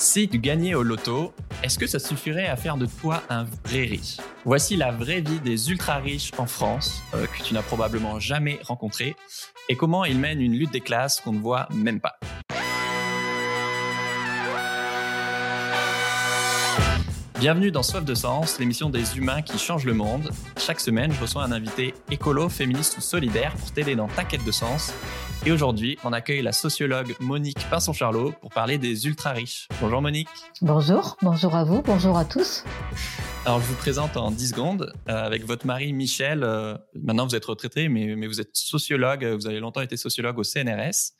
Si tu gagnais au loto, est-ce que ça suffirait à faire de toi un vrai riche? Voici la vraie vie des ultra riches en France, euh, que tu n'as probablement jamais rencontré, et comment ils mènent une lutte des classes qu'on ne voit même pas. Bienvenue dans Soif de Sens, l'émission des humains qui changent le monde. Chaque semaine, je reçois un invité écolo, féministe ou solidaire pour t'aider dans ta quête de sens et aujourd'hui, on accueille la sociologue Monique Pinson-Charlot pour parler des ultra-riches. Bonjour Monique. Bonjour, bonjour à vous, bonjour à tous. Alors, je vous présente en 10 secondes euh, avec votre mari Michel. Euh, maintenant, vous êtes retraité, mais, mais, vous êtes sociologue. Vous avez longtemps été sociologue au CNRS.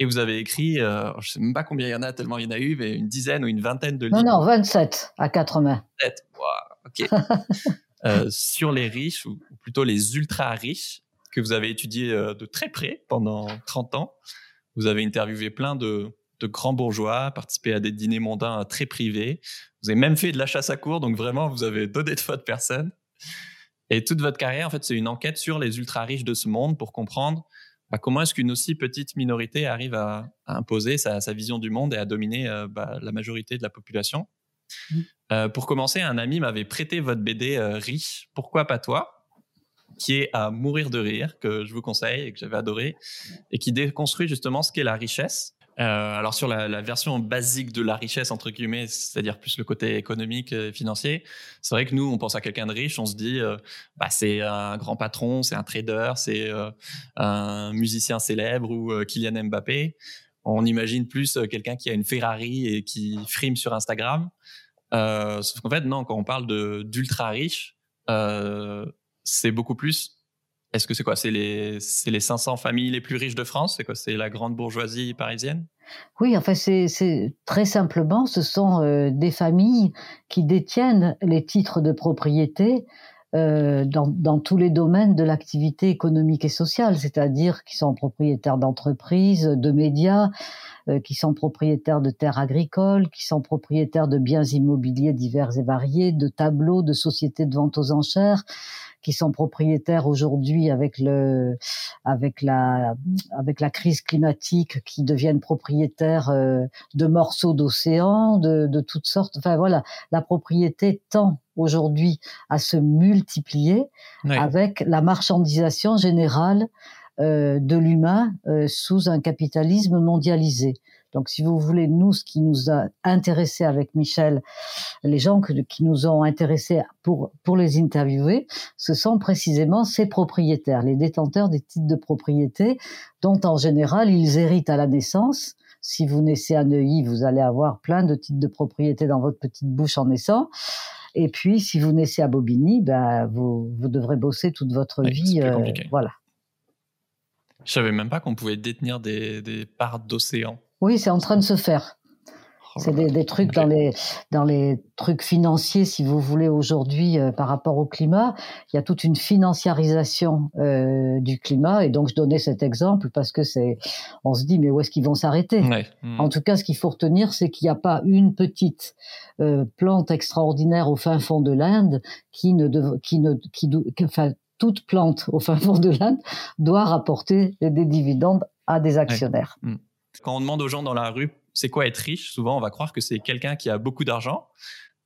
Et vous avez écrit, euh, je ne sais même pas combien il y en a, tellement il y en a eu, mais une dizaine ou une vingtaine de livres. Non, non, 27 à quatre mains. 27, wow, ok. sur les riches, ou plutôt les ultra-riches que vous avez étudié euh, de très près pendant 30 ans. Vous avez interviewé plein de, grands bourgeois, participé à des dîners mondains très privés. Vous avez même fait de la chasse à cours, donc vraiment, vous avez donné de faute personne. Et toute votre carrière, en fait, c'est une enquête sur les ultra riches de ce monde pour comprendre bah, comment est-ce qu'une aussi petite minorité arrive à, imposer sa, vision du monde et à dominer euh, bah, la majorité de la population? Mmh. Euh, pour commencer, un ami m'avait prêté votre BD Riche, pourquoi pas toi? Qui est à mourir de rire, que je vous conseille et que j'avais adoré, et qui déconstruit justement ce qu'est la richesse. Euh, alors sur la, version basique de la richesse entre guillemets, c'est-à-dire plus le côté économique et financier, c'est vrai que nous on pense à quelqu'un de riche, on se dit euh, bah c'est un grand patron, c'est un trader, c'est euh, un musicien célèbre ou Kylian Mbappé. On imagine plus quelqu'un qui a une Ferrari et qui frime sur Instagram. sauf qu'en fait non, quand on parle d'ultra riche, c'est beaucoup plus. Est-ce que c'est quoi? C'est les, les 500 familles les plus riches de France? C'est quoi? C'est la grande bourgeoisie parisienne? Oui, enfin, c'est très simplement, ce sont euh, des familles qui détiennent les titres de propriété euh, dans, tous les domaines de l'activité économique et sociale, c'est-à-dire qui sont propriétaires d'entreprises, de médias, qui sont propriétaires de terres agricoles, qui sont propriétaires de biens immobiliers divers et variés, de tableaux, de sociétés de vente aux enchères, qui sont propriétaires aujourd'hui avec le avec la avec la crise climatique qui deviennent propriétaires euh, de morceaux d'océan de, de toutes sortes. Enfin voilà la propriété tend aujourd'hui à se multiplier avec la marchandisation générale euh, de l'humain euh, sous un capitalisme mondialisé. Donc, si vous voulez, nous, ce qui nous a intéressé avec Michel, les gens qui nous ont intéressés pour, pour les interviewer, ce sont précisément ces propriétaires, les détenteurs des titres de propriété, dont en général, ils héritent à la naissance. Si vous naissez à Neuilly, vous allez avoir plein de titres de propriété dans votre petite bouche en naissant. Et puis, si vous naissez à Bobigny, ben, vous, vous devrez bosser toute votre vie. Euh, voilà. Je savais même pas qu'on pouvait détenir des, des parts d'océan. Oui, c'est en train de se faire. Oh c'est des, trucs dans les dans les trucs financiers, si vous voulez aujourd'hui euh, par rapport au climat. Il y a toute une financiarisation euh, du climat et donc je donnais cet exemple parce que c'est on se dit mais où est-ce qu'ils vont s'arrêter? Hmm. En tout cas, ce qu'il faut retenir, c'est qu'il n'y a pas une petite euh, plante extraordinaire au fin fond de l'Inde qui ne qui ne qui, enfin toute plante au fin fond de l'Inde doit rapporter des dividendes à des actionnaires. Hmm. Quand on demande aux gens dans la rue, c'est quoi être riche Souvent, on va croire que c'est quelqu'un qui a beaucoup d'argent.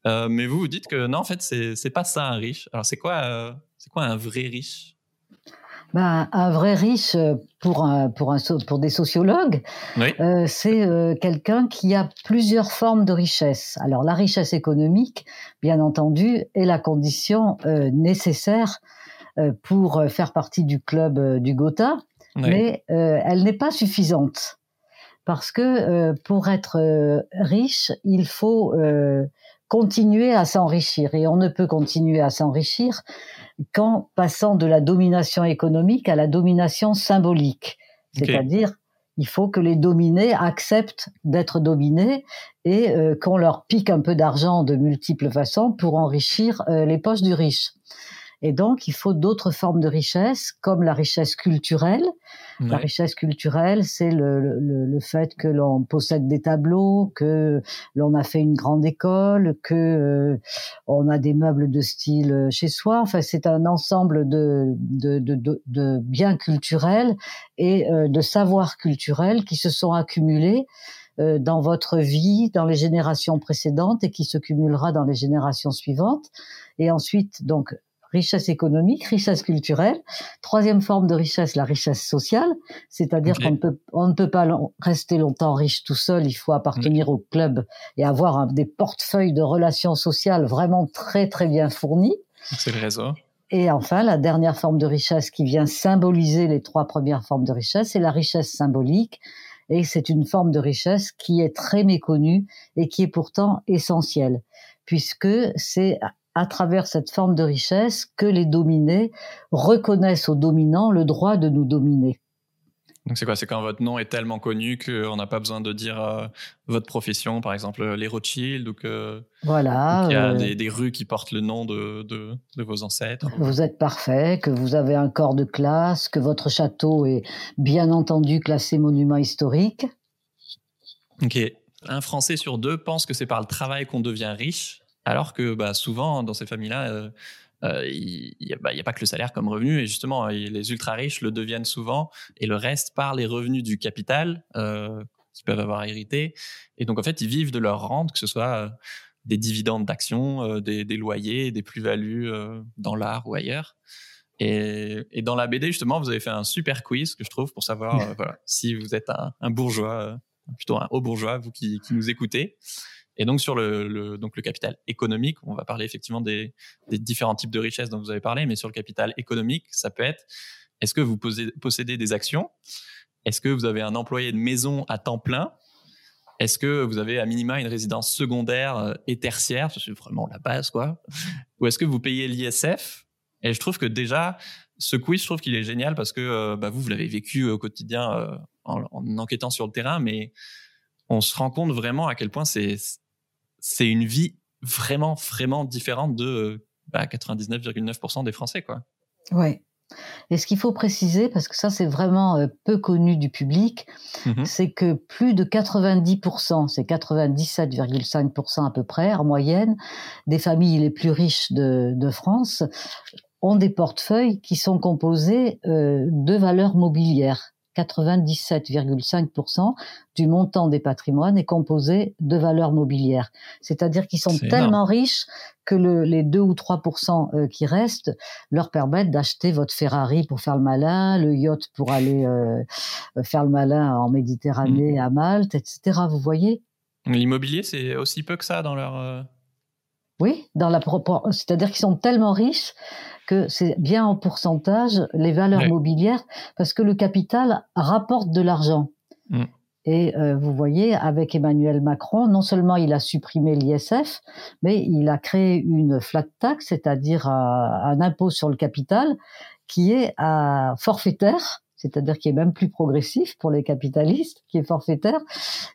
Euh, mais vous, vous dites que non, en fait, c'est pas ça un riche. Alors, c'est quoi, euh, c'est quoi un vrai riche? Ben, un vrai riche euh, pour un, pour un pour des sociologues, c'est quelqu'un qui a plusieurs formes de richesse. Alors la richesse économique, bien entendu, est la condition nécessaire pour faire partie du club du Gotha, mais elle n'est pas suffisante. Parce que euh, pour être euh, riche, il faut euh, continuer à s'enrichir. Et on ne peut continuer à s'enrichir qu'en passant de la domination économique à la domination symbolique. C'est-à-dire, il faut que les dominés acceptent d'être dominés et qu'on leur pique un peu d'argent de multiples façons pour enrichir les poches du riche. Et donc, il faut d'autres formes de richesse, comme la richesse culturelle. La richesse culturelle, c'est le, le, le, fait que l'on possède des tableaux, que l'on a fait une grande école, que euh, on a des meubles de style euh, chez soi. Enfin, c'est un ensemble de, de, de, de, biens culturels et euh, de savoirs culturels qui se sont accumulés euh, dans votre vie, dans les générations précédentes et qui se cumulera dans les générations suivantes. Et ensuite, donc, richesse économique, richesse culturelle. Troisième forme de richesse, la richesse sociale, c'est-à-dire qu'on ne peut, on ne peut pas rester longtemps riche tout seul, il faut appartenir au club et avoir des portefeuilles de relations sociales vraiment très très bien fournis. C'est le réseau. Et enfin, la dernière forme de richesse qui vient symboliser les trois premières formes de richesse, c'est la richesse symbolique. Et c'est une forme de richesse qui est très méconnue et qui est pourtant essentielle, puisque c'est à travers cette forme de richesse que les dominés reconnaissent aux dominants le droit de nous dominer. Donc c'est quoi? C'est quand votre nom est tellement connu qu'on n'a pas besoin de dire euh, votre profession, par exemple les Rothschild, ou que voilà, il y a euh, des, rues qui portent le nom de, de, de, vos ancêtres. Vous êtes parfait, que vous avez un corps de classe, que votre château est bien entendu classé monument historique. Ok. Un Français sur deux pense que c'est par le travail qu'on devient riche. Alors que bah, souvent, dans ces familles-là, euh, euh, il n'y bah, a, pas que le salaire comme revenu. Et justement, les ultra riches le deviennent souvent. Et le reste par les revenus du capital euh, qu'ils peuvent avoir hérité. Et donc, en fait, ils vivent de leur rente, que ce soit des dividendes d'actions, des, loyers, des plus-values dans l'art ou ailleurs. Et, dans la BD, justement, vous avez fait un super quiz que je trouve pour savoir si vous êtes un, bourgeois, plutôt un haut bourgeois, vous qui nous écoutez. Et donc sur le, donc le capital économique, on va parler effectivement des, différents types de richesses dont vous avez parlé, mais sur le capital économique, ça peut être est-ce que vous possédez des actions? Est-ce que vous avez un employé de maison à temps plein? Est-ce que vous avez à minima une résidence secondaire euh, et tertiaire? C'est vraiment la base, quoi. Ou est-ce que vous payez l'ISF Et je trouve que déjà, ce quiz, je trouve qu'il est génial parce que euh, bah, vous, vous l'avez vécu au quotidien euh, en, en, enquêtant sur le terrain, mais on se rend compte vraiment à quel point c'est c'est une vie vraiment, vraiment différente de 99,9% bah, des Français, quoi. Ouais. Et ce qu'il faut préciser, parce que ça c'est vraiment euh, peu connu du public, mmh c'est que plus de 90%, c'est 97,5% à peu près en moyenne, des familles les plus riches de, France ont des portefeuilles qui sont composés euh, de valeurs mobilières. 97,5% du montant des patrimoines est composé de valeurs mobilières. C'est-à-dire qu'ils sont tellement riches que les 2 ou 3% euh, qui restent leur permettent d'acheter votre Ferrari pour faire le malin, le yacht pour aller euh, faire le malin en Méditerranée, mmh. à Malte, etc. Vous voyez? L'immobilier, c'est aussi peu que ça dans leur... Oui, dans la c'est-à-dire qu'ils sont tellement riches que c'est bien en pourcentage les valeurs mobilières parce que le capital rapporte de l'argent. Mm. Et euh, vous voyez, avec Emmanuel Macron, non seulement il a supprimé l'ISF, mais il a créé une flat tax, c'est-à-dire un impôt sur le capital qui est à forfaitaire c'est-à-dire qui est même plus progressif pour les capitalistes, qui est forfaitaire,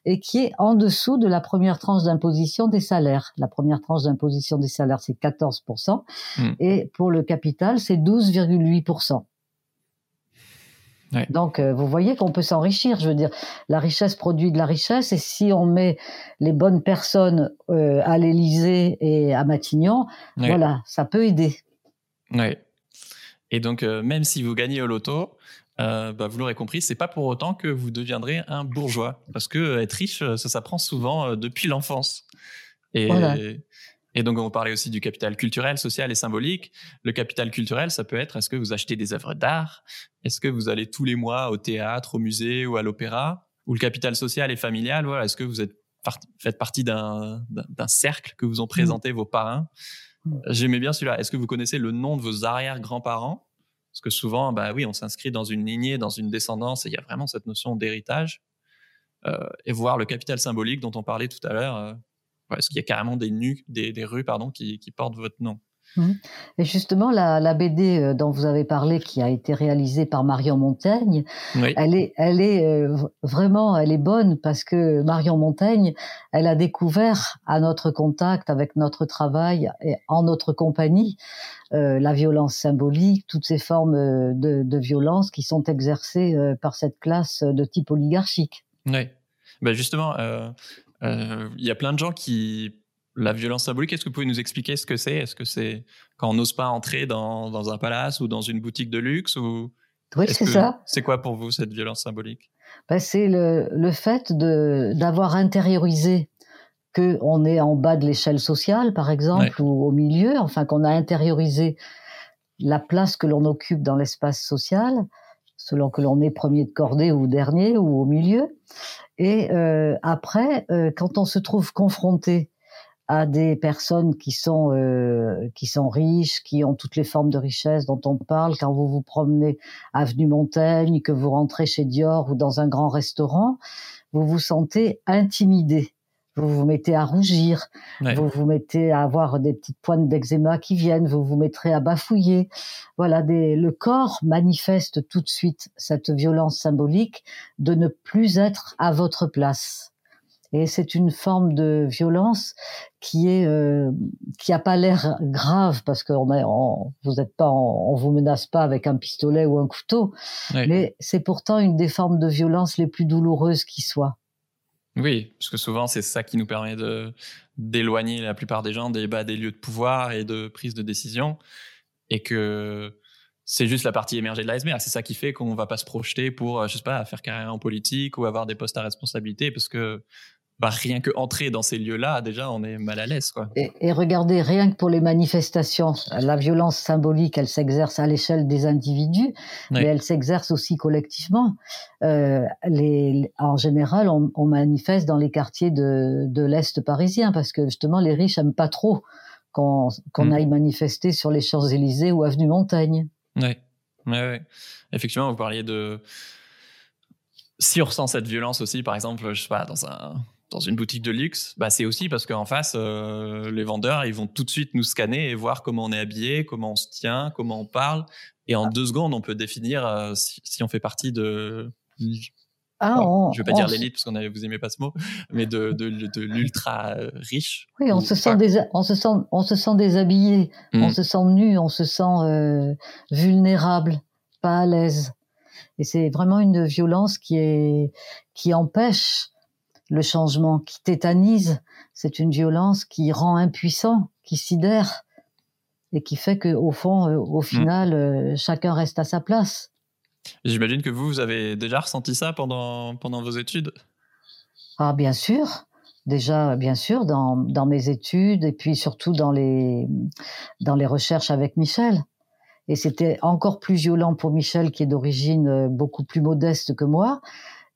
et qui est en dessous de la première tranche d'imposition des salaires. La première tranche d'imposition des salaires, c'est 14%, hmm. et pour le capital, c'est 12,8%. Donc, euh, vous voyez qu'on peut s'enrichir. Je veux dire, la richesse produit de la richesse, et si on met les bonnes personnes euh, à l'Élysée et à Matignon, voilà, ça peut aider. Oui. Et donc, euh, même si vous gagnez au loto, euh, bah, vous l'aurez compris, c'est pas pour autant que vous deviendrez un bourgeois, parce que euh, être riche, euh, ça s'apprend souvent depuis l'enfance. Et, et donc, on parlait aussi du capital culturel, social et symbolique. Le capital culturel, ça peut être est-ce que vous achetez des œuvres d'art? Est-ce que vous allez tous les mois au théâtre, au musée ou à l'opéra? Ou le capital social et familial, voilà, est-ce que vous êtes faites partie d'un cercle que vous ont présenté vos parrains? Mmh. J'aimais bien celui-là. Est-ce que vous connaissez le nom de vos arrière-grands-parents? Parce que souvent, bah oui, on s'inscrit dans une lignée, dans une descendance, et il y a vraiment cette notion d'héritage. Euh, et voir le capital symbolique dont on parlait tout à l'heure, euh, est-ce qu'il y a carrément des, nus, des, rues pardon, qui, portent votre nom. Et justement, la, BD euh, dont vous avez parlé, qui a été réalisée par Marion Montaigne, elle est, elle est vraiment, elle est bonne parce que Marion Montaigne, elle a découvert à notre contact, avec notre travail et en notre compagnie, euh, la violence symbolique, toutes ces formes euh, de, violence qui sont exercées euh, par cette classe de type oligarchique. Oui, ben justement, il y a plein de gens qui... La violence symbolique, est-ce que vous pouvez nous expliquer ce que c'est? Est-ce que c'est quand on n'ose pas entrer dans, un palace ou dans une boutique de luxe ou... Oui, c'est ça. C'est quoi pour vous cette violence symbolique? Ben, C'est le, le fait d'avoir intériorisé qu'on est en bas de l'échelle sociale, par exemple, ou au milieu, enfin qu'on a intériorisé la place que l'on occupe dans l'espace social, selon que l'on est premier de cordée ou dernier ou au milieu. Et euh, après, euh, quand on se trouve confronté à des personnes qui sont euh, qui sont riches, qui ont toutes les formes de richesse dont on parle, quand vous vous promenez avenue Montaigne, que vous rentrez chez Dior ou dans un grand restaurant, vous vous sentez intimidé. Vous vous mettez à rougir, vous vous mettez à avoir des petites pointes d'eczéma qui viennent, vous vous mettrez à bafouiller. Voilà, des, le corps manifeste tout de suite cette violence symbolique de ne plus être à votre place. Et c'est une forme de violence qui est euh, qui a pas l'air grave parce que on, vous êtes pas on, vous menace pas avec un pistolet ou un couteau, mais c'est pourtant une des formes de violence les plus douloureuses qui soient. Oui, parce que souvent c'est ça qui nous permet de d'éloigner la plupart des gens des, bah, des lieux de pouvoir et de prise de décision, et que c'est juste la partie émergée de l'iceberg. C'est ça qui fait qu'on va pas se projeter pour, euh, je sais pas, faire carrière en politique ou avoir des postes à responsabilité, parce que bah, rien que entrer dans ces lieux-là, déjà, on est mal à l'aise. Quoi. Et, regardez, rien que pour les manifestations, la violence symbolique, elle s'exerce à l'échelle des individus, mais elle s'exerce aussi collectivement. Euh, les, en général, on, on, manifeste dans les quartiers de, de l'Est parisien, parce que justement, les riches n'aiment pas trop qu'on mm. aille manifester sur les Champs-Élysées ou avenue Montaigne. Oui, ouais. effectivement, vous parliez de... Si on ressent cette violence aussi, par exemple, je sais pas, dans un dans une boutique de luxe, bah c'est aussi parce qu'en face, euh, les vendeurs, ils vont tout de suite nous scanner et voir comment on est habillé, comment on se tient, comment on parle. Et en deux secondes, on peut définir euh, si, on fait partie de. Ah, je vais pas dire l'élite parce qu'on vous aimez pas ce mot, mais de, de, de l'ultra euh, riche. Oui, on se sent des, on se sent, on se sent déshabillé, on mmh. se sent nu, on se sent vulnérable, pas à l'aise. Et c'est vraiment une violence qui est, qui empêche le changement qui tétanise, c'est une violence qui rend impuissant, qui sidère et qui fait que au fond, euh, au mm. final, euh, chacun reste à sa place. J'imagine que vous, vous avez déjà ressenti ça pendant, pendant vos études? Ah, bien sûr. Déjà, bien sûr, dans, dans mes études et puis surtout dans les, dans les recherches avec Michel. Et c'était encore plus violent pour Michel, qui est d'origine euh, beaucoup plus modeste que moi,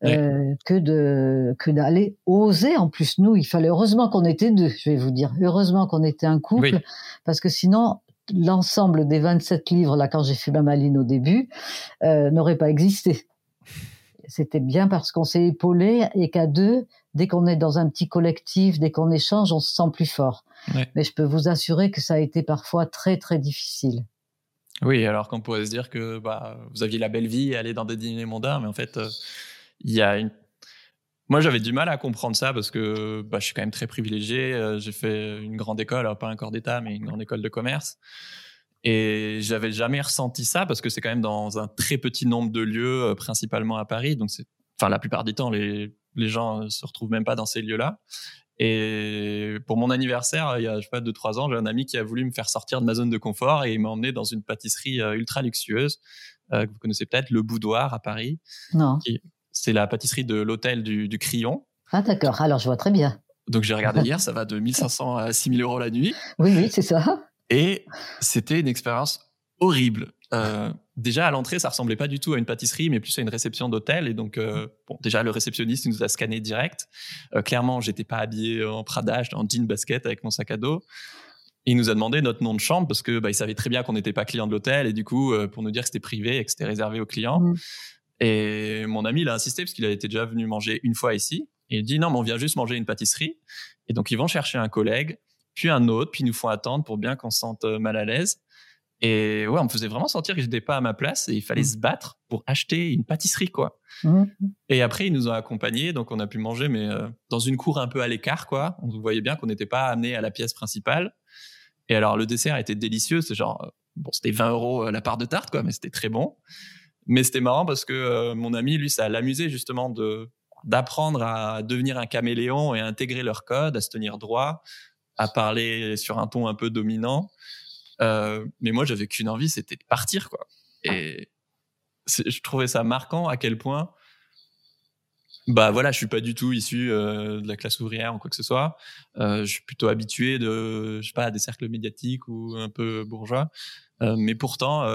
euh, que de que d'aller oser. En plus, nous, il fallait heureusement qu'on était deux. Je vais vous dire, heureusement qu'on était un couple, parce que sinon, l'ensemble des 27 livres là, quand j'ai fait ma maline au début, euh, n'aurait pas existé. C'était bien parce qu'on s'est épaulé et qu'à deux, dès qu'on est dans un petit collectif, dès qu'on échange, on se sent plus fort. Mais je peux vous assurer que ça a été parfois très très difficile. Oui, alors qu'on pourrait se dire que bah, vous aviez la belle vie et aller dans des dîners mondains, mais en fait, euh, il y a une moi, j'avais du mal à comprendre ça parce que bah, je suis quand même très privilégié. Euh, j'ai fait une grande école, alors pas un corps d'État, mais une grande école de commerce. Et j'avais jamais ressenti ça parce que c'est quand même dans un très petit nombre de lieux, euh, principalement à Paris. Donc, c'est, enfin, la plupart du temps, les, les gens se retrouvent même pas dans ces lieux-là. Et pour mon anniversaire, il y a, je sais pas, deux, trois ans, j'ai un ami qui a voulu me faire sortir de ma zone de confort et il m'a emmené dans une pâtisserie euh, ultra luxueuse, que vous connaissez peut-être, Le Boudoir à Paris. Non. C'est la pâtisserie de l'hôtel du, du Crillon. Ah d'accord, alors je vois très bien. Donc j'ai regardé hier, ça va de 1500 à 6000 euros la nuit. Oui, oui, c'est ça. Et c'était une expérience horrible. Euh, déjà à l'entrée, ça ressemblait pas du tout à une pâtisserie, mais plus à une réception d'hôtel. Et donc, euh, bon, déjà le réceptionniste nous a scanné direct. Euh, clairement, j'étais pas habillé en Prada, j'étais en jean basket avec mon sac à dos. Il nous a demandé notre nom de chambre parce que bah, il savait très bien qu'on n'était pas client de l'hôtel et du coup euh, pour nous dire que c'était privé et que c'était réservé aux clients. Mm. Et mon ami, il a insisté parce qu'il été déjà venu manger une fois ici. Et il dit non, mais on vient juste manger une pâtisserie. Et donc, ils vont chercher un collègue, puis un autre, puis ils nous font attendre pour bien qu'on se sente euh, mal à l'aise. Et ouais, on me faisait vraiment sentir que j'étais pas à ma place et il fallait mmh. se battre pour acheter une pâtisserie, quoi. Mmh. Et après, ils nous ont accompagnés, donc on a pu manger, mais euh, dans une cour un peu à l'écart, quoi. On voyait bien qu'on n'était pas amené à la pièce principale. Et alors, le dessert était délicieux. C'est genre, euh, bon, c'était 20 euros la part de tarte, quoi, mais c'était très bon. Mais c'était marrant parce que euh, mon ami, lui, ça l'amusait justement de d'apprendre à devenir un caméléon et à intégrer leur code, à se tenir droit, à parler sur un ton un peu dominant. Euh, mais moi, j'avais qu'une envie, c'était de partir, quoi. Et je trouvais ça marquant à quel point bah voilà, je suis pas du tout issu euh, de la classe ouvrière ou quoi que ce soit. Je suis plutôt habitué de, je sais pas, à des cercles médiatiques ou un peu bourgeois. Mais pourtant,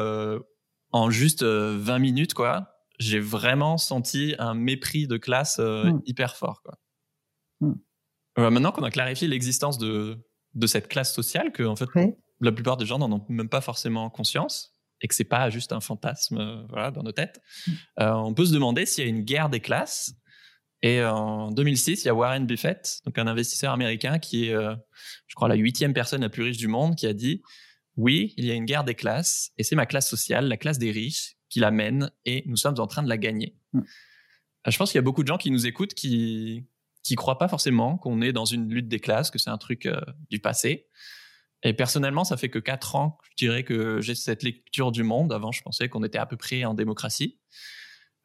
en juste 20 minutes, quoi, j'ai vraiment senti un mépris de classe mm. hyper fort, quoi. Mm. maintenant qu'on a clarifié l'existence de de cette classe sociale, que en fait la plupart des gens n'en ont même pas forcément conscience et que c'est pas juste un fantasme voilà, dans nos têtes, mm. on peut se demander s'il y a une guerre des classes et en 2006, il y a Warren Buffett, donc un investisseur américain qui est, euh, je crois, la huitième personne la plus riche du monde, qui a dit oui, il y a une guerre des classes, et c'est ma classe sociale, la classe des riches, qui la mène, et nous sommes en train de la gagner. Mm. Euh, je pense qu'il y a beaucoup de gens qui nous écoutent qui qui croient pas forcément qu'on est dans une lutte des classes, que c'est un truc euh, du passé. Et personnellement, ça fait que quatre ans, je dirais que j'ai cette lecture du monde. Avant, je pensais qu'on était à peu près en démocratie.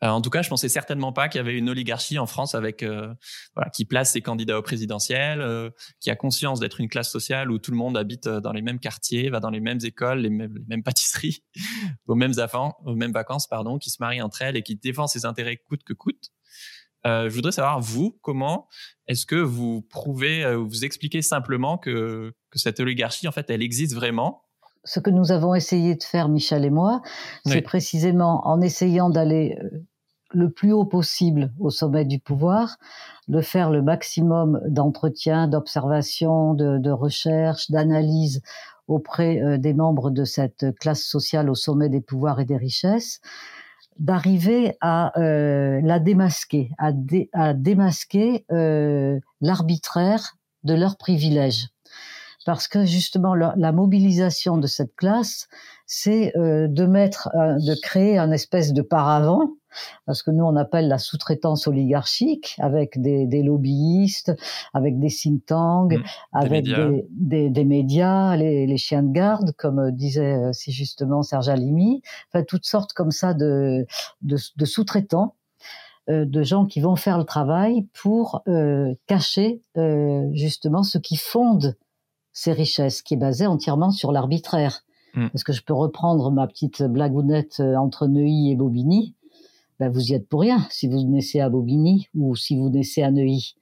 Euh, en tout cas, je pensais certainement pas qu'il y avait une oligarchie en France avec euh, voilà, qui place ses candidats au présidentiel, euh, qui a conscience d'être une classe sociale où tout le monde habite dans les mêmes quartiers, va dans les mêmes écoles, les mêmes, les mêmes pâtisseries, aux mêmes enfants, aux mêmes vacances, pardon, qui se marient entre elles et qui défend ses intérêts coûte que coûte. Euh, je voudrais savoir, vous, comment est-ce que vous prouvez, vous expliquez simplement que, que cette oligarchie, en fait, elle existe vraiment? Ce que nous avons essayé de faire, Michel et moi, c'est précisément en essayant d'aller le plus haut possible au sommet du pouvoir, de faire le maximum d'entretien, d'observation, de, de, recherche, d'analyse auprès euh, des membres de cette classe sociale au sommet des pouvoirs et des richesses, d'arriver à euh, la démasquer, à, à démasquer euh, l'arbitraire de leurs privilèges. Parce que justement, la, la mobilisation de cette classe, c'est de mettre, de créer un espèce de paravent parce que nous on appelle la sous-traitance oligarchique avec des, des, lobbyistes, avec des think tanks, mmh. avec des médias, des, des, médias les, les, chiens de garde, comme euh, disait euh, si justement Serge Alimi, enfin toutes sortes comme ça de, de, de sous-traitants euh, de gens qui vont faire le travail pour euh, cacher euh, justement ce qui fonde ces richesses, qui est basé entièrement sur l'arbitraire. Mmh. Parce que je peux reprendre ma petite blagounette entre Neuilly et Bobigny? Ben vous y êtes pour rien si vous naissez à Bobigny ou si vous naissez à Neuilly.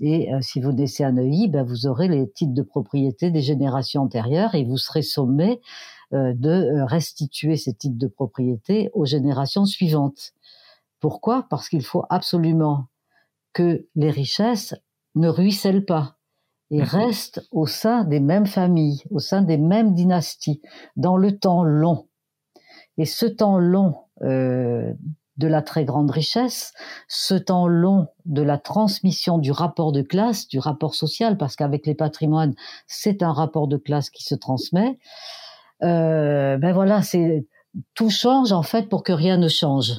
Et euh, si vous naissez à Neuilly, ben vous aurez les titres de propriété des générations antérieures et vous serez sommé euh, de euh, restituer ces titres de propriété aux générations suivantes. Pourquoi? Parce qu'il faut absolument que les richesses ne ruissellent pas et mhm. restent au sein des mêmes familles, au sein des mêmes dynasties, dans le temps long. Et ce temps long euh, de la très grande richesse, ce temps long de la transmission du rapport de classe, du rapport social, parce qu'avec les patrimoines, c'est un rapport de classe qui se transmet. Euh, ben voilà, c'est tout change en fait pour que rien ne change.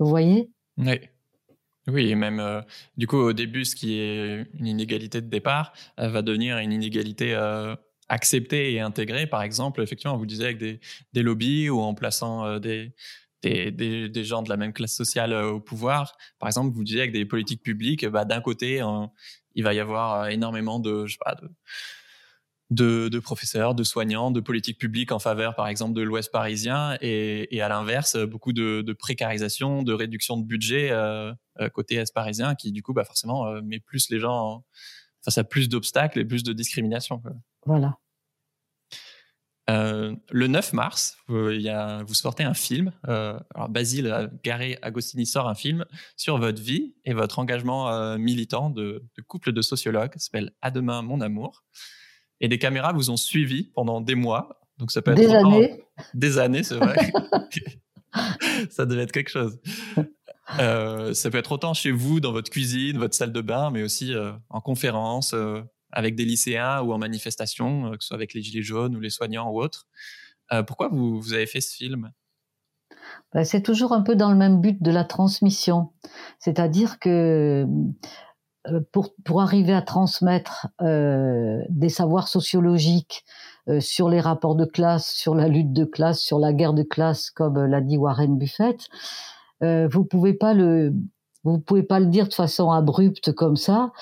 Vous voyez? Oui. Oui, et même euh, du coup au début, ce qui est une inégalité de départ va devenir une inégalité euh, acceptée et intégrée. Par exemple, effectivement, vous disiez avec des, des lobbies ou en plaçant des, des, des, gens de la même classe sociale euh, au pouvoir. Par exemple, vous disiez avec des politiques publiques, bah, d'un côté, il va y avoir euh, énormément de, je sais pas, de, de, de, professeurs, de soignants, de politiques publiques en faveur, par exemple, de l'Ouest parisien, et, et à l'inverse, beaucoup de, de, précarisation, de réduction de budget euh, euh côté Est parisien, qui du coup, bah, forcément, met plus les gens face à plus d'obstacles et plus de discrimination. Quoi. Voilà. Euh, le 9 mars, vous, y a, vous sortez un film. Euh, alors Basile Garé Agostini sort un film sur votre vie et votre engagement euh, militant de, de, couple de sociologues. s'appelle À demain, mon amour. Et des caméras vous ont suivi pendant des mois. Donc ça peut être des années. Des années, c'est vrai. ça devait être quelque chose. Euh, ça peut être autant chez vous, dans votre cuisine, votre salle de bain, mais aussi euh, en conférence, euh, avec des lycéens ou en manifestation, que ce soit avec les Gilets jaunes ou les soignants ou autres. Pourquoi vous, vous, avez fait ce film? Ben, C'est toujours un peu dans le même but de la transmission. C'est-à-dire que pour, pour, arriver à transmettre euh, des savoirs sociologiques euh, sur les rapports de classe, sur la lutte de classe, sur la guerre de classe, comme l'a dit Warren Buffett, euh, vous pouvez pas le vous pouvez pas le dire de façon abrupte comme ça.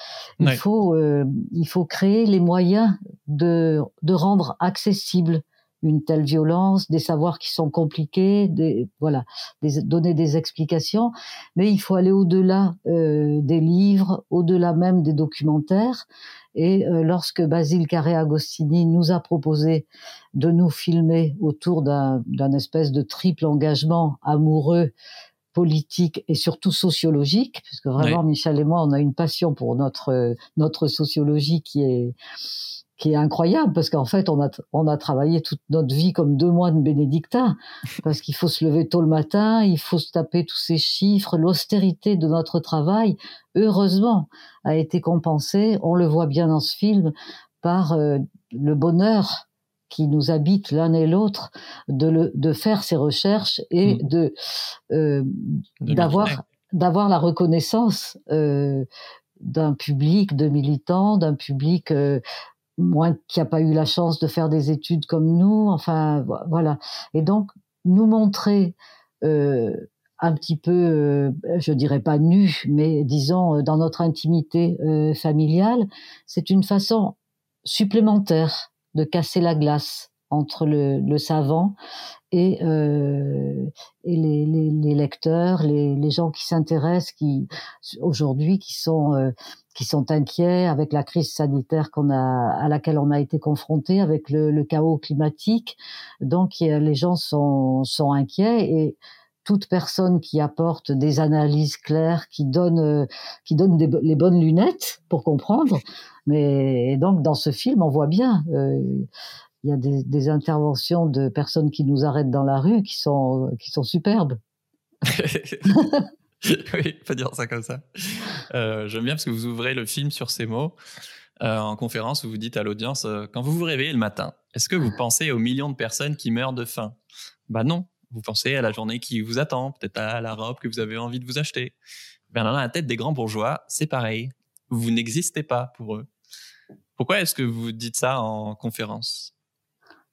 Il faut, euh, il faut créer les moyens de, de rendre accessible une telle violence, des savoirs qui sont compliqués, des, voilà, donner des explications. Mais il faut aller au-delà euh, des livres, au-delà même des documentaires. Et euh, lorsque Basile Carré-Agostini nous a proposé de nous filmer autour d'un espèce de triple engagement amoureux, politique et surtout sociologique, puisque vraiment Michel et moi, on a une passion pour notre notre sociologie qui est qui est incroyable parce qu'en fait on a on a travaillé toute notre vie comme deux mois de bénédictin parce qu'il faut se lever tôt le matin, il faut se taper tous ces chiffres, l'austérité de notre travail heureusement a été compensée, on le voit bien dans ce film par euh, le bonheur qui nous habite l'un et l'autre de le, de faire ces recherches et mmh. de euh, d'avoir d'avoir la reconnaissance euh, d'un public de militants, d'un public euh, moins qui n'a pas eu la chance de faire des études comme nous. Enfin, voilà. Et donc, nous montrer euh, un petit peu, euh, je dirais pas nu, mais disons euh, dans notre intimité euh, familiale, c'est une façon supplémentaire de casser la glace entre le, savant et, euh, et les, lecteurs, les, gens qui s'intéressent, qui aujourd'hui qui sont euh, qui sont inquiets avec la crise sanitaire qu'on a à laquelle on a été confronté, avec le, chaos climatique. Donc les gens sont sont inquiets et toute personne qui apporte des analyses claires, qui donne, euh, qui donne les bonnes lunettes pour comprendre. Mais donc dans ce film, on voit bien, il y a des, des, interventions de personnes qui nous arrêtent dans la rue qui sont, qui sont superbes. oui, pas dire ça comme ça. Euh, J'aime bien parce que vous ouvrez le film sur ces mots. Euh, en conférence où vous dites à l'audience euh, quand vous vous réveillez le matin, est-ce que vous pensez aux millions de personnes qui meurent de faim? Bah non, vous pensez à la journée qui vous attend, peut-être à la robe que vous avez envie de vous acheter. Ben dans la tête des grands bourgeois, c'est pareil. Vous n'existez pas pour eux. Pourquoi est-ce que vous dites ça en conférence?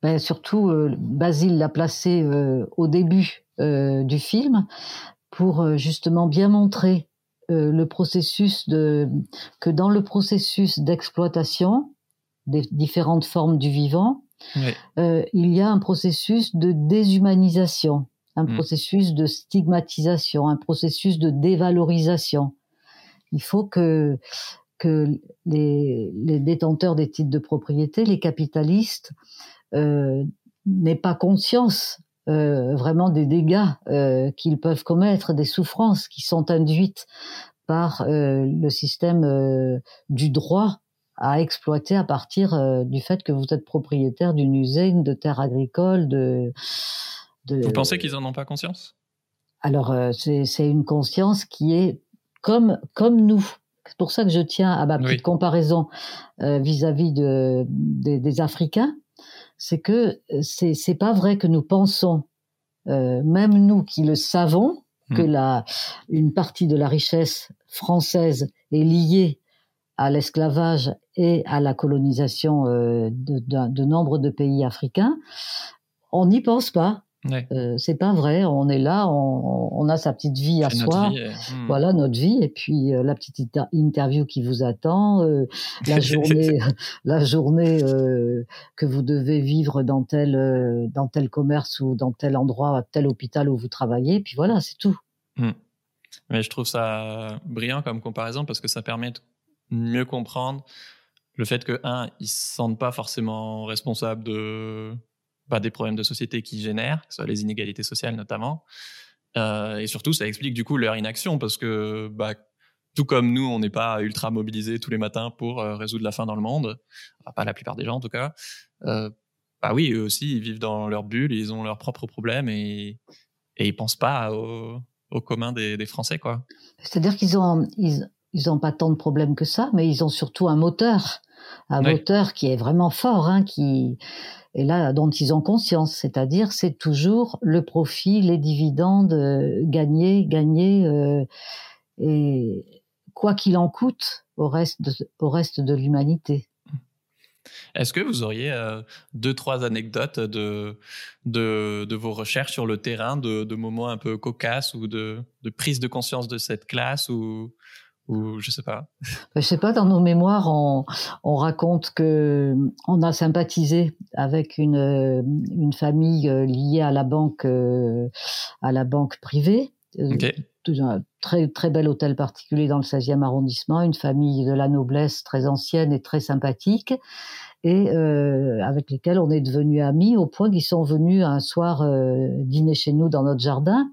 Ben Surtout, euh, Basile l'a placé euh, au début euh, du film pour justement bien montrer le processus de que dans le processus d'exploitation des différentes formes du vivant, oui. il y a un processus de déshumanisation, un mmh. processus de stigmatisation, un processus de dévalorisation. Il faut que que les, les détenteurs des titres de propriété, les capitalistes, n'aient pas conscience euh, vraiment des dégâts euh, qu'ils peuvent commettre, des souffrances qui sont induites par euh, le système euh, du droit à exploiter à partir euh, du fait que vous êtes propriétaire d'une usine, de terres agricoles, de, de... Vous pensez qu'ils en ont pas conscience? Alors euh, c'est une conscience qui est comme comme nous. C'est pour ça que je tiens à ma petite oui. comparaison vis-à-vis -vis de, des, des Africains c'est que c'est c'est pas vrai que nous pensons, euh, même nous qui le savons, mmh. que la une partie de la richesse française est liée à l'esclavage et à la colonisation euh, de, de, de, nombre de pays africains. On n'y pense pas. Ouais. Euh, c'est pas vrai. On est là, on, on a sa petite vie à soi. Vie, hmm. Voilà notre vie. Et puis euh, la petite interview qui vous attend, euh, la journée, la journée euh, que vous devez vivre dans tel euh, dans tel commerce ou dans tel endroit, tel hôpital où vous travaillez. Puis voilà, c'est tout. Hmm. Mais je trouve ça brillant comme comparaison parce que ça permet de mieux comprendre le fait que un, ils se sentent pas forcément responsables de pas des problèmes de société qui génèrent, que ce soit les inégalités sociales notamment. Euh, et surtout, ça explique du coup leur inaction parce que, bah, tout comme nous, on n'est pas ultra mobilisés tous les matins pour euh, résoudre la faim dans le monde, pas la plupart des gens en tout cas. Euh, bah oui, eux aussi, ils vivent dans leur bulle, ils ont leurs propres problèmes et, et ils pensent pas au, au commun des, Français, quoi. C'est-à-dire qu'ils ont, ils ont pas tant de problèmes que ça, mais ils ont surtout un moteur, un oui. moteur qui est vraiment fort, hein, qui et là dont ils ont conscience, c'est-à-dire c'est toujours le profit, les dividendes euh, gagnés, gagnés, euh, et quoi qu'il en coûte au reste de, au reste de l'humanité. Est-ce que vous auriez euh, deux, trois anecdotes de, de, de, vos recherches sur le terrain, de, de moments un peu cocasses ou de, de, prise de conscience de cette classe ou, ou je sais pas. Je sais pas. Dans nos mémoires, on, on raconte que on a sympathisé avec une, une famille liée à la banque à la banque privée. Okay un très, très bel hôtel particulier dans le 16e arrondissement, une famille de la noblesse très ancienne et très sympathique, et euh, avec lesquels on est devenus amis au point qu'ils sont venus un soir euh, dîner chez nous dans notre jardin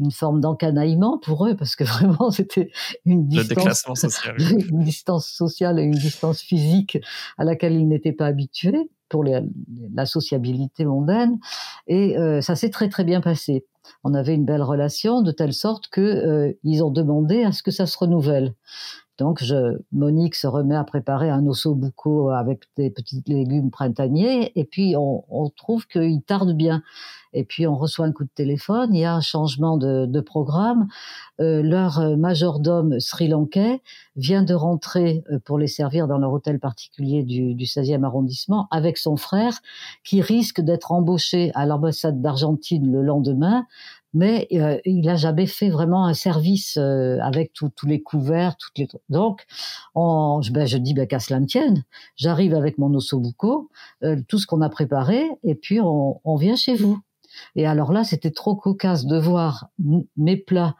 une forme d'encanaillement pour eux parce que vraiment c'était une distance social. une distance sociale et une distance physique à laquelle ils n'étaient pas habitués pour la sociabilité mondaine et euh, ça s'est très très bien passé on avait une belle relation de telle sorte que euh, ils ont demandé à ce que ça se renouvelle. Donc, Monique se remet à préparer un osso bucco avec des petits légumes printaniers, et puis on, trouve qu'il tarde bien. Et puis on reçoit un coup de téléphone, il y a un changement de, de programme. Euh, leur euh, majordome sri-lankais vient de rentrer euh, pour les servir dans leur hôtel particulier du, du 16e arrondissement avec son frère, qui risque d'être embauché à l'ambassade d'Argentine le lendemain mais euh, il a jamais fait vraiment un service euh, avec tous les couverts, toutes les donc on, ben, je dis ben, qu'à cela ne tienne. J'arrive avec mon ossobuco, euh, tout ce qu'on a préparé, et puis on, on, vient chez vous. Et alors là, c'était trop cocasse de voir mes plats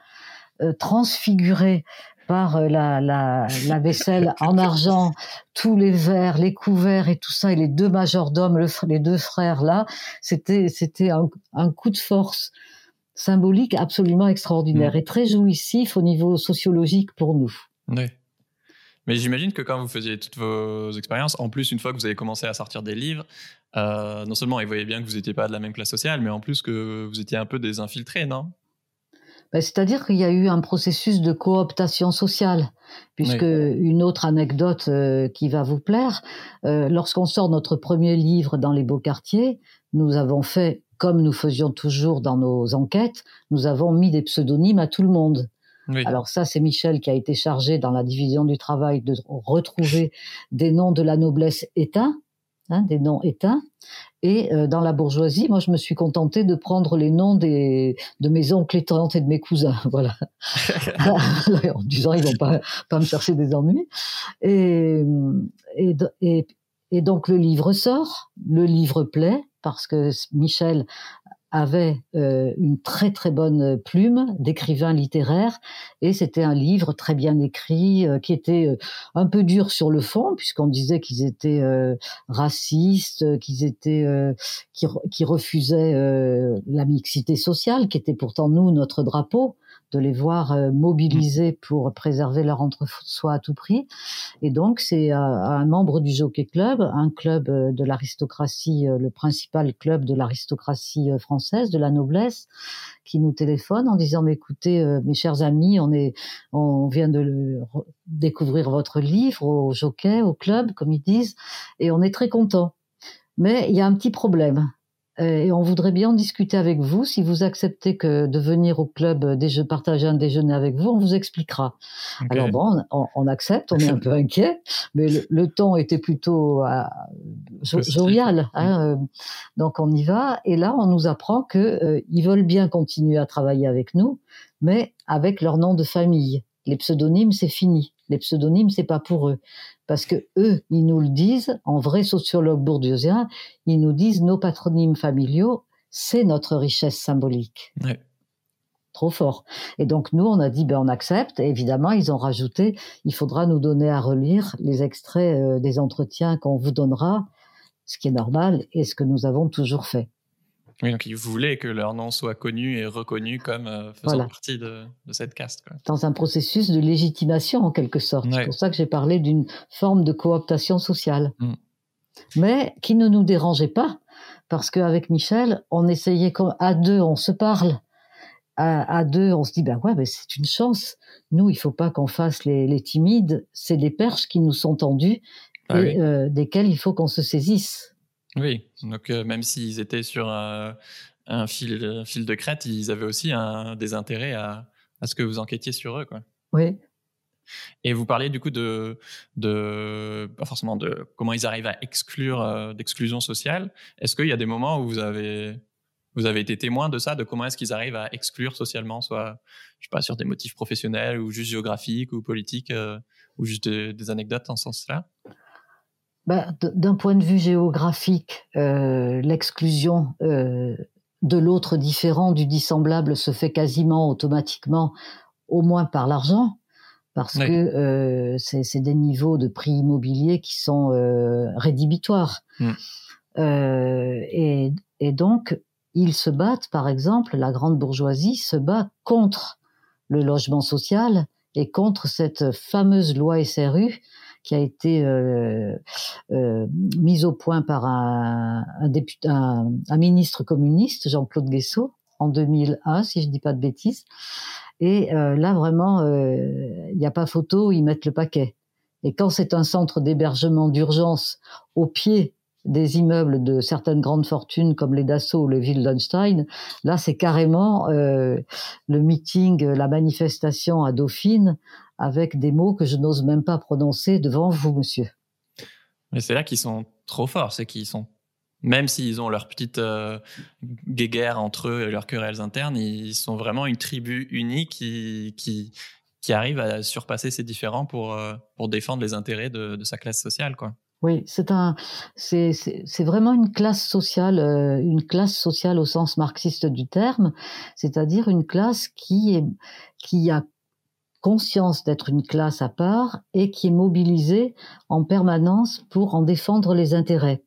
euh, transfigurés par la, la, la, vaisselle en argent, tous les verres, les couverts et tout ça, et les deux majordomes, le, les deux frères là, c'était c'était un coup de force symbolique absolument extraordinaire mm. et très jouissif au niveau sociologique pour nous. Oui. Mais j'imagine que quand vous faisiez toutes vos expériences, en plus, une fois que vous avez commencé à sortir des livres, euh, non seulement ils voyaient bien que vous n'étiez pas de la même classe sociale, mais en plus que vous étiez un peu des infiltrés, non? Ben, C'est-à-dire qu'il y a eu un processus de cooptation sociale, puisque une autre anecdote euh, qui va vous plaire, euh, lorsqu'on sort notre premier livre dans les beaux quartiers, nous avons fait comme nous faisions toujours dans nos enquêtes, nous avons mis des pseudonymes à tout le monde. Alors ça, c'est Michel qui a été chargé dans la division du travail de retrouver des noms de la noblesse éteints, hein, des noms éteints. Et euh, dans la bourgeoisie, moi, je me suis contentée de prendre les noms des, de mes oncles et tantes et de mes cousins, voilà. en disant, ils vont pas, pas me chercher des ennuis. Et, et, et, et donc le livre sort, le livre plaît, parce que Michel avait euh, une très très bonne plume d'écrivain littéraire et c'était un livre très bien écrit euh, qui était euh, un peu dur sur le fond puisqu'on disait qu'ils étaient racistes, qu'ils étaient qui, qui refusaient la mixité sociale qui était pourtant nous notre drapeau de les voir euh, mobilisés pour préserver leur entre-soi à tout prix. Et donc, c'est un membre du Jockey Club, un club euh, de l'aristocratie, euh, le principal club de l'aristocratie française, de la noblesse, qui nous téléphone en disant mais écoutez mes chers amis on est on vient de découvrir votre livre au jockey au club comme ils disent et on est très content mais il y a un petit problème. euh, et on voudrait bien en discuter avec vous. Si vous acceptez que de venir au club euh, partager un déjeuner avec vous, on vous expliquera. Alors bon, on, accepte, on est un peu inquiet, mais le, temps était plutôt euh, jovial. Hein, donc on y va. Et là, on nous apprend que ils veulent bien continuer à travailler avec nous, mais avec leur nom de famille. Les pseudonymes, c'est fini. Les pseudonymes, c'est pas pour eux parce que eux, ils nous le disent, en vrai sociologue bourdieusien, ils nous disent nos patronymes familiaux, c'est notre richesse symbolique. Trop fort. Et donc nous, on a dit, ben on accepte. Et évidemment, ils ont rajouté, il faudra nous donner à relire les extraits euh, des entretiens qu'on vous donnera, ce qui est normal et ce que nous avons toujours fait. Oui, donc ils voulaient que leur nom soit connu et reconnu comme euh, faisant partie de, cette caste. Dans un processus de légitimation, en quelque sorte. C'est pour ça que j'ai parlé d'une forme de cooptation sociale. Mm. Mais qui ne nous dérangeait pas, parce qu'avec Michel, on essayait, à deux, on se parle. À, deux, on se dit, ben ouais, ben c'est une chance. Nous, il faut pas qu'on fasse les, timides. C'est des perches qui nous sont tendues ah et euh, desquelles il faut qu'on se saisisse. Oui, donc euh, même s'ils étaient sur un, fil, fil, de crête, ils avaient aussi un, des intérêts à, à, ce que vous enquêtiez sur eux. Quoi. Oui. Et vous parliez du coup de, de pas forcément de comment ils arrivent à exclure euh, d'exclusion sociale. Est-ce qu'il y a des moments où vous avez, Vous avez été témoin de ça, de comment est-ce qu'ils arrivent à exclure socialement, soit, je sais pas, sur des motifs professionnels ou juste géographiques ou politiques, ou juste des anecdotes en ce sens-là? Bah, D'un point de vue géographique, l'exclusion de l'autre différent, du dissemblable, se fait quasiment automatiquement, au moins par l'argent parce que euh, c'est des niveaux de prix immobiliers qui sont euh, rédhibitoires. Mm. Euh, et, et, donc, ils se battent, par exemple, la grande bourgeoisie se bat contre le logement social et contre cette fameuse loi SRU qui a été euh, euh, mise au point par un, ministre communiste, Jean-Claude Guessot, en 2001, si je dis pas de bêtises, et euh, là, vraiment, il euh, n'y a pas photo, ils mettent le paquet. Et quand c'est un centre d'hébergement d'urgence au pied des immeubles de certaines grandes fortunes comme les Dassault ou les Wildenstein, là c'est carrément le meeting, la manifestation à Dauphine avec des mots que je n'ose même pas prononcer devant vous, monsieur. Mais c'est là qu'ils sont trop forts, c'est qu'ils sont même s'ils ont leur petite euh, guéguerre entre eux et leurs querelles internes, ils sont vraiment une tribu unique qui, qui, qui arrive à surpasser ces différends pour, euh, pour défendre les intérêts de, de, sa classe sociale. Quoi. Oui, c'est un, c'est, c'est, vraiment une classe sociale, euh, une classe sociale au sens marxiste du terme, c'est-à-dire une classe qui est, qui a conscience d'être une classe à part et qui est mobilisée en permanence pour en défendre les intérêts.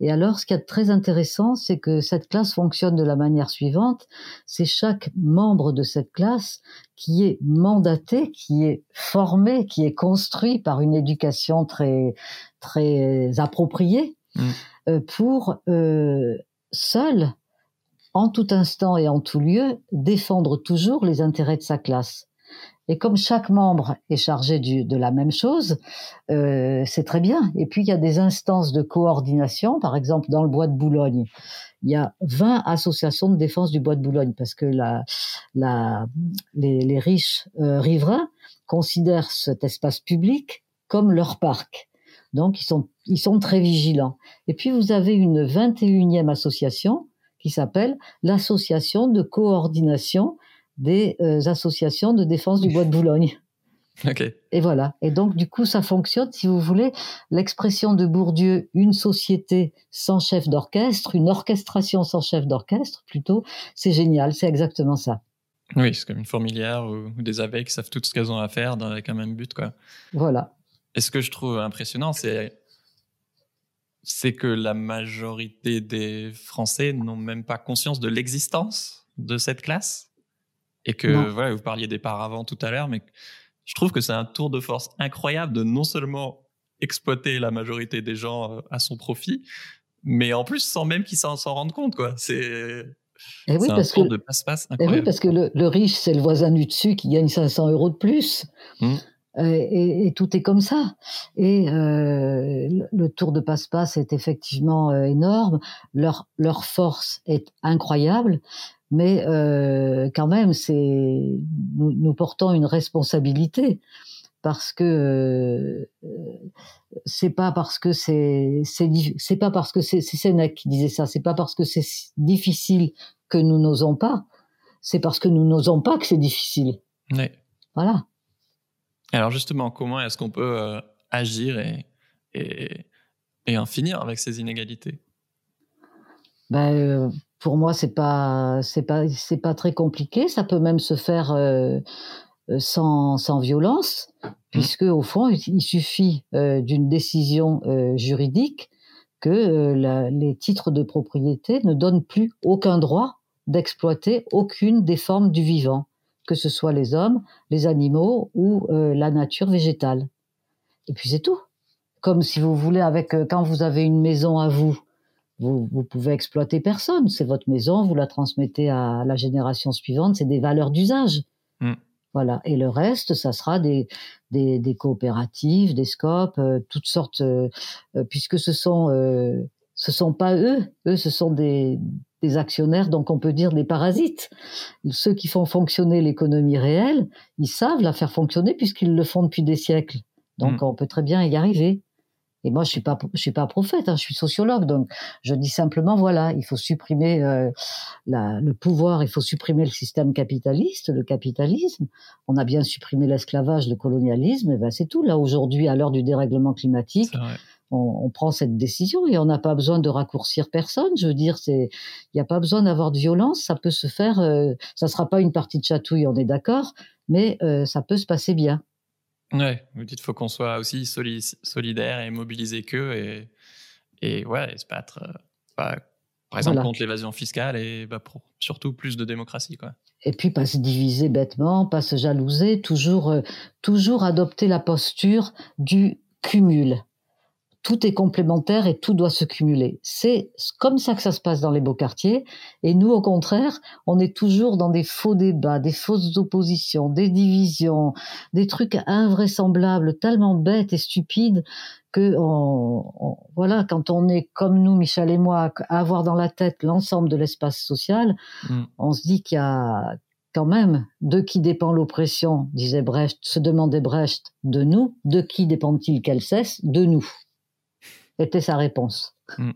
Et alors, ce qui est très intéressant, c'est que cette classe fonctionne de la manière suivante. C'est chaque membre de cette classe qui est mandaté, qui est formé, qui est construit par une éducation très, très appropriée mmh. euh, pour euh, seul, en tout instant et en tout lieu, défendre toujours les intérêts de sa classe. Et comme chaque membre est chargé de la même chose, euh, c'est très bien. Et puis il y a des instances de coordination, par exemple dans le bois de Boulogne. Il y a 20 associations de défense du bois de Boulogne parce que la, les riches euh, riverains considèrent cet espace public comme leur parc. Donc ils sont, ils sont très vigilants. Et puis vous avez une 21e association qui s'appelle l'association de coordination des euh, associations de défense du bois de Boulogne. Okay. Et voilà. Et donc, du coup, ça fonctionne, si vous voulez, l'expression de Bourdieu, une société sans chef d'orchestre, une orchestration sans chef d'orchestre, plutôt, c'est génial, c'est exactement ça. Oui, c'est comme une fourmilière ou, des abeilles qui savent tout ce qu'elles ont à faire avec un même but, quoi. Voilà. Et ce que je trouve impressionnant, c'est c'est que la majorité des Français n'ont même pas conscience de l'existence de cette classe et que voilà, vous parliez des paravents tout à l'heure, mais je trouve que c'est un tour de force incroyable de non seulement exploiter la majorité des gens euh, à son profit, mais en plus sans même qu'ils s'en rendent compte, quoi. C'est et oui, parce un que, de passe-passe Et oui, parce que le, le riche, c'est le voisin du dessus qui gagne 500 euros de plus. Mmh. Euh, et, et, tout est comme ça. Et euh, le tour de passe-passe est effectivement énorme. Leur, leur force est incroyable mais euh, quand même, c'est nous, nous, portons une responsabilité parce que euh, c'est pas parce que c'est c'est pas parce que c'est Sénèque qui disait ça, c'est pas parce que c'est difficile que nous n'osons pas, c'est parce que nous n'osons pas que c'est difficile. Oui. Voilà. Alors justement, comment est-ce qu'on peut euh, agir et, et, et en finir avec ces inégalités? Ben, euh, pour moi, c'est pas, c'est pas, c'est pas très compliqué. Ça peut même se faire euh, euh sans, sans violence, mmh. puisque au fond, il suffit euh, d'une décision euh, juridique que euh, la, les titres de propriété ne donnent plus aucun droit d'exploiter aucune des formes du vivant, que ce soit les hommes, les animaux ou la nature végétale. Et puis c'est tout. Comme si vous voulez, avec quand vous avez une maison à vous, vous, vous pouvez exploiter personne. C'est votre maison, vous la transmettez à la génération suivante. C'est des valeurs d'usage. Mm. Voilà. Et le reste, ça sera des, des, des coopératives, des scopes, euh, toutes sortes, euh, euh, puisque ce sont, euh, ce sont pas eux. Eux, ce sont des, des actionnaires, donc on peut dire des parasites. Ceux qui font fonctionner l'économie réelle, ils savent la faire fonctionner puisqu'ils le font depuis des siècles. Donc mm. on peut très bien y arriver. Et moi, je suis pas, je suis pas prophète, hein, je suis sociologue, donc je dis simplement voilà, il faut supprimer euh, la, le pouvoir, il faut supprimer le système capitaliste, le capitalisme. On a bien supprimé l'esclavage, le colonialisme, et ben c'est tout. Là aujourd'hui, à l'heure du dérèglement climatique, on, on, prend cette décision et on n'a pas besoin de raccourcir personne. Je veux dire, c'est, il n'y a pas besoin d'avoir de violence, ça peut se faire. Euh, ça sera pas une partie de chatouille, on est d'accord, mais euh, ça peut se passer bien. Ouais, vous dites qu'il faut qu'on soit aussi solidaire et mobiliser qu'eux et, et ouais, se battre, euh, bah, par exemple, contre l'évasion fiscale et bah, pour surtout plus de démocratie. Quoi. Et puis pas se diviser bêtement, pas se jalouser, toujours, euh, toujours adopter la posture du cumul tout est complémentaire et tout doit se cumuler. C'est comme ça que ça se passe dans les beaux quartiers. Et nous, au contraire, on est toujours dans des faux débats, des fausses oppositions, des divisions, des trucs invraisemblables, tellement bêtes et stupides que voilà, quand on est comme nous, Michel et moi, à avoir dans la tête l'ensemble de l'espace social, mm. on se dit qu'il y a quand même de qui dépend l'oppression, disait Brecht, se demandait Brecht, de nous. De qui dépend-il qu'elle cesse De nous était sa réponse. Hmm.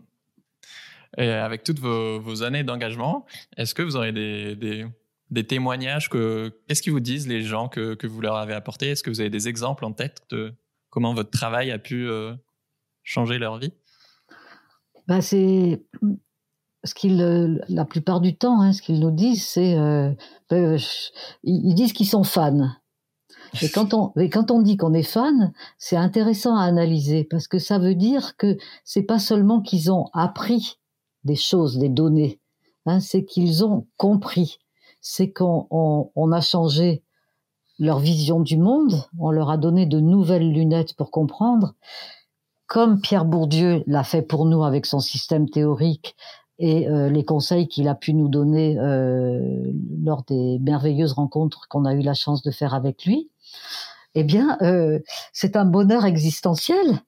Et avec toutes vos, années d'engagement, est-ce que vous aurez des, des, témoignages que qu'est-ce qu'ils vous disent les gens que, que vous leur avez apportés? Est-ce que vous avez des exemples en tête de comment votre travail a pu euh, changer leur vie? Bah c'est ce qu'ils la plupart du temps, hein, ce qu'ils nous disent, c'est euh, ben, ils disent qu'ils sont fans. Et quand on, quand on dit qu'on est fan, c'est intéressant à analyser parce que ça veut dire que c'est pas seulement qu'ils ont appris des choses, des données, hein, c'est qu'ils ont compris. C'est qu'on on, a changé leur vision du monde, on leur a donné de nouvelles lunettes pour comprendre, comme Pierre Bourdieu l'a fait pour nous avec son système théorique et euh, les conseils qu'il a pu nous donner euh, lors des merveilleuses rencontres qu'on a eu la chance de faire avec lui eh bien, euh, c'est un bonheur existentiel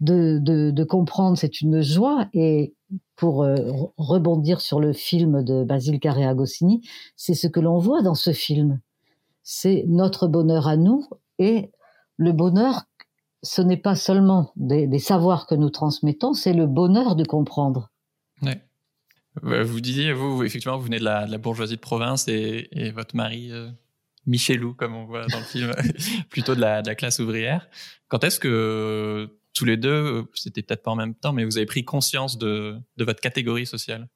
de, de, comprendre, c'est une joie. Et pour euh, rebondir sur le film de Basile Carré Goscinny, c'est ce que l'on voit dans ce film. C'est notre bonheur à nous et le bonheur, ce n'est pas seulement des, savoirs que nous transmettons, c'est le bonheur de comprendre. Ouais. Vous disiez, vous, effectivement, vous venez de la, bourgeoisie de province et, votre mari euh, Michelou, comme on voit dans le film, plutôt de la, classe ouvrière. Quand est-ce que tous les deux, c'était peut-être pas en même temps, mais vous avez pris conscience de, votre catégorie sociale?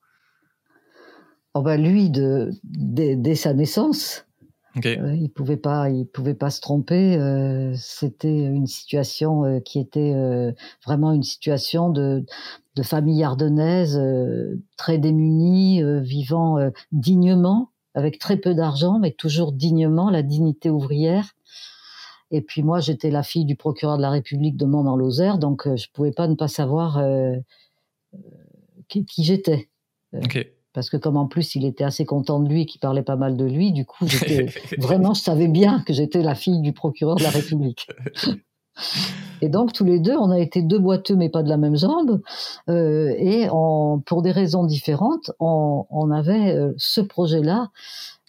Oh ben Lui, de, dès, sa naissance, euh, il pouvait pas, il pouvait pas se tromper. Euh, c'était une situation euh, qui était vraiment une situation de, de famille ardennaise très démunie, vivant dignement avec très peu d'argent, mais toujours dignement, la dignité ouvrière. Et puis moi, j'étais la fille du procureur de la République de Mont dans Lozère, donc euh, je pouvais pas ne pas savoir euh, euh qui, qui j'étais. Parce que comme en plus il était assez content de lui, qu'il parlait pas mal de lui, du coup, vraiment, je savais bien que j'étais la fille du procureur de la République. Et donc tous les deux, on a été deux boiteux mais pas de la même jambe. Euh, et on, pour des raisons différentes, on, on avait euh, ce projet-là,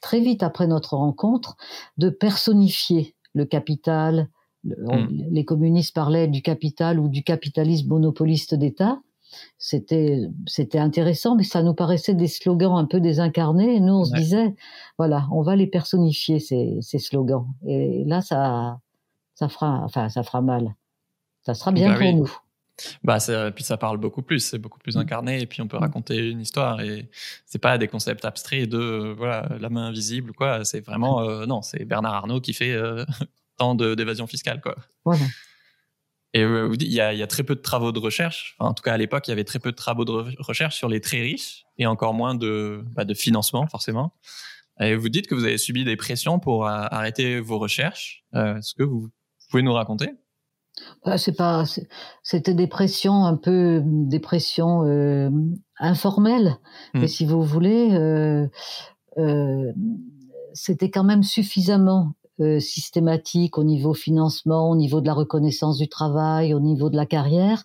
très vite après notre rencontre, de personnifier le capital. Hmm. Les communistes parlaient du capital ou du capitalisme monopoliste d'État. C'était c'était intéressant, mais ça nous paraissait des slogans un peu désincarnés. Et nous, on se disait, voilà, on va les personnifier ces, ces slogans. Et là, ça ça fera, enfin, ça fera mal. Ça sera bien bah pour nous. Bah, puis ça parle beaucoup plus, c'est beaucoup plus mm. incarné, et puis on peut mm. raconter une histoire, et c'est pas des concepts abstraits de voilà la main invisible quoi. C'est vraiment euh, non, c'est Bernard Arnault qui fait euh, tant d'évasion fiscale quoi. Voilà. Et euh, il y, a, y, a, très peu de travaux de recherche. en tout cas, à l'époque, il y avait très peu de travaux de recherche sur les très riches et encore moins de, bah, de financement, forcément. Et vous dites que vous avez subi des pressions pour arrêter vos recherches. Est-ce que vous pouvez nous raconter? Bah, c'est pas, c'était des pressions un peu, des pressions euh, informelles. Mmh. Mais si vous voulez, euh, euh, c'était quand même suffisamment systématique au niveau financement, au niveau de la reconnaissance du travail, au niveau de la carrière,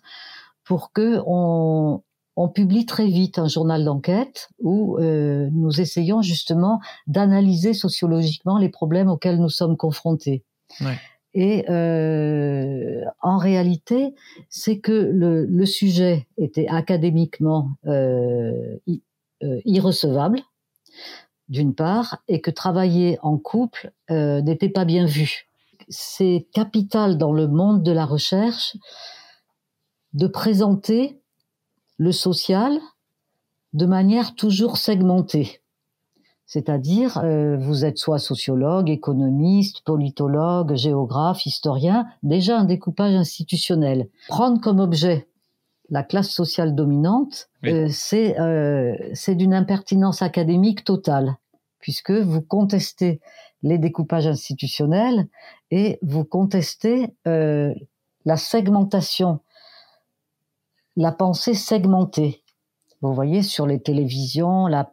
pour que on, on publie très vite un journal d'enquête où nous essayons justement d'analyser sociologiquement les problèmes auxquels nous sommes confrontés. Ouais. Et euh, en réalité, c'est que le, sujet était académiquement euh, euh, irrecevable, d'une part, et que travailler en couple n'était pas bien vu. C'est capital dans le monde de la recherche de présenter le social de manière toujours segmentée. C'est-à-dire, euh, vous êtes soit sociologue, économiste, politologue, géographe, historien, déjà un découpage institutionnel. Prendre comme objet la classe sociale dominante, euh, c'est euh, c'est d'une impertinence académique totale, puisque vous contestez les découpages institutionnels et vous contestez euh, la segmentation, la pensée segmentée. Vous voyez, sur les télévisions, la,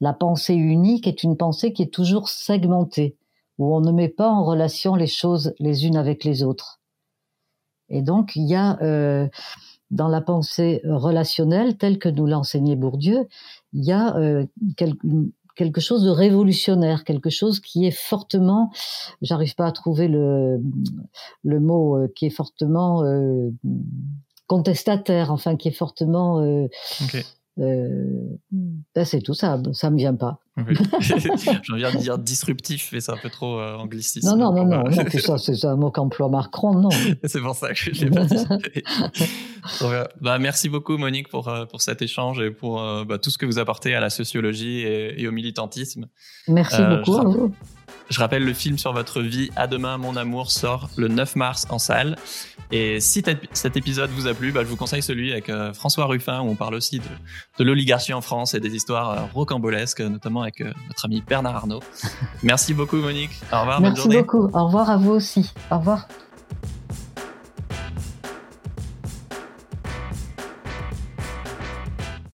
la pensée unique est une pensée qui est toujours segmentée, où on ne met pas en relation les choses les unes avec les autres. Et donc, il y a euh, dans la pensée relationnelle, telle que nous l'enseignait Bourdieu, il y a euh, quelque chose de révolutionnaire, quelque chose qui est fortement, j'arrive pas à trouver le, le mot, euh, qui est fortement euh, contestataire, enfin qui est fortement euh, okay. Euh, ben c'est tout, ça, ça me vient pas. Oui. J'ai envie de dire disruptif, mais c'est un peu trop euh, anglicisme. Non, non, non, non, non ça, c'est un mot qu'emploie Macron, non. c'est pour ça que je l'ai pas dit. bah, merci beaucoup, Monique, pour, euh, pour cet échange et pour euh, bah, tout ce que vous apportez à la sociologie et, et au militantisme. Merci beaucoup à vous. Je rappelle, le film sur votre vie, À demain, mon amour, sort le 9 mars en salle. Et si cet épisode vous a plu, bah, je vous conseille celui avec euh, François Ruffin, où on parle aussi de, de l'oligarchie en France et des histoires euh, rocambolesques, notamment avec euh, notre ami Bernard Arnault. Merci beaucoup, Monique. Au revoir, Merci bonne journée. beaucoup. Au revoir à vous aussi. Au revoir.